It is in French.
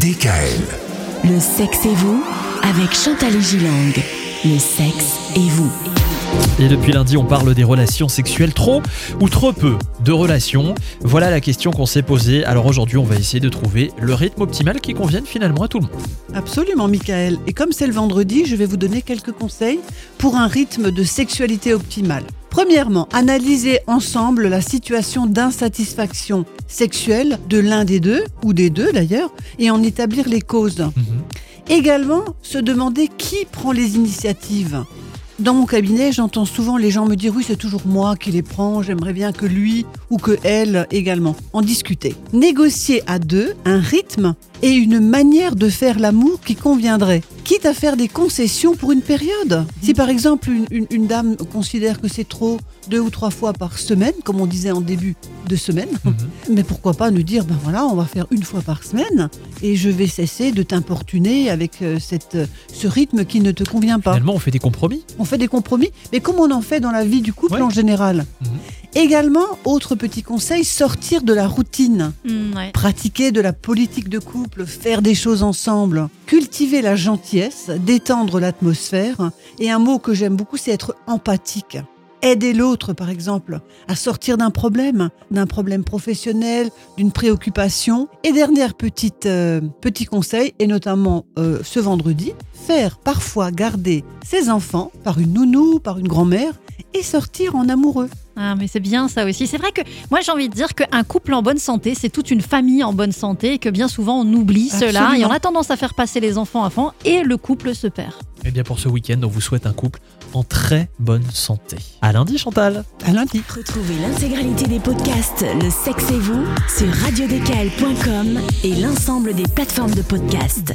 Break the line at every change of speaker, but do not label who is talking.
DKL.
Le sexe et vous avec Chantal Gilang. Le sexe et vous.
Et depuis lundi, on parle des relations sexuelles trop ou trop peu de relations. Voilà la question qu'on s'est posée. Alors aujourd'hui, on va essayer de trouver le rythme optimal qui convienne finalement à tout le monde.
Absolument, Michael. Et comme c'est le vendredi, je vais vous donner quelques conseils pour un rythme de sexualité optimale. Premièrement, analysez ensemble la situation d'insatisfaction sexuelle de l'un des deux, ou des deux d'ailleurs, et en établir les causes. Également, se demander qui prend les initiatives. Dans mon cabinet, j'entends souvent les gens me dire oui, c'est toujours moi qui les prends, j'aimerais bien que lui ou que elle également en discuter. Négocier à deux un rythme et une manière de faire l'amour qui conviendrait, quitte à faire des concessions pour une période. Si par exemple une, une- une dame considère que c'est trop deux ou trois fois par semaine, comme on disait en début de semaine, mais pourquoi pas nous dire ben voilà, on va faire une fois par semaine et je vais cesser de t'importuner avec euh, cette, euh, ce rythme qui ne te convient pas.
Finalement, on fait des compromis.
On fait des compromis, mais comme on en fait dans la vie du couple
Ouais.
en général.
Mhm.
Également, autre petit conseil, sortir de la routine.
Mm, ouais.
Pratiquer de la politique de couple, faire des choses ensemble, cultiver la gentillesse, détendre l'atmosphère. Et un mot que j'aime beaucoup, c'est être empathique. Aider l'autre, par exemple, à sortir d'un problème, d'un problème professionnel, d'une préoccupation. Et petite euh, petit conseil, et notamment euh, ce vendredi, faire parfois garder ses enfants par une nounou, par une grand-mère, et sortir en amoureux.
Ah, mais c'est bien ça aussi. C'est vrai que moi j'ai envie de dire qu'un couple en bonne santé, c'est toute une famille en bonne santé et que bien souvent on oublie cela et on a tendance à faire passer les enfants avant et le couple se perd.
Et bien pour ce week-end, on vous souhaite un couple en très bonne santé. À lundi, Chantal.
À lundi.
Retrouvez l'intégralité des podcasts Le sexe et vous sur radiodkl.com et l'ensemble des plateformes de podcasts.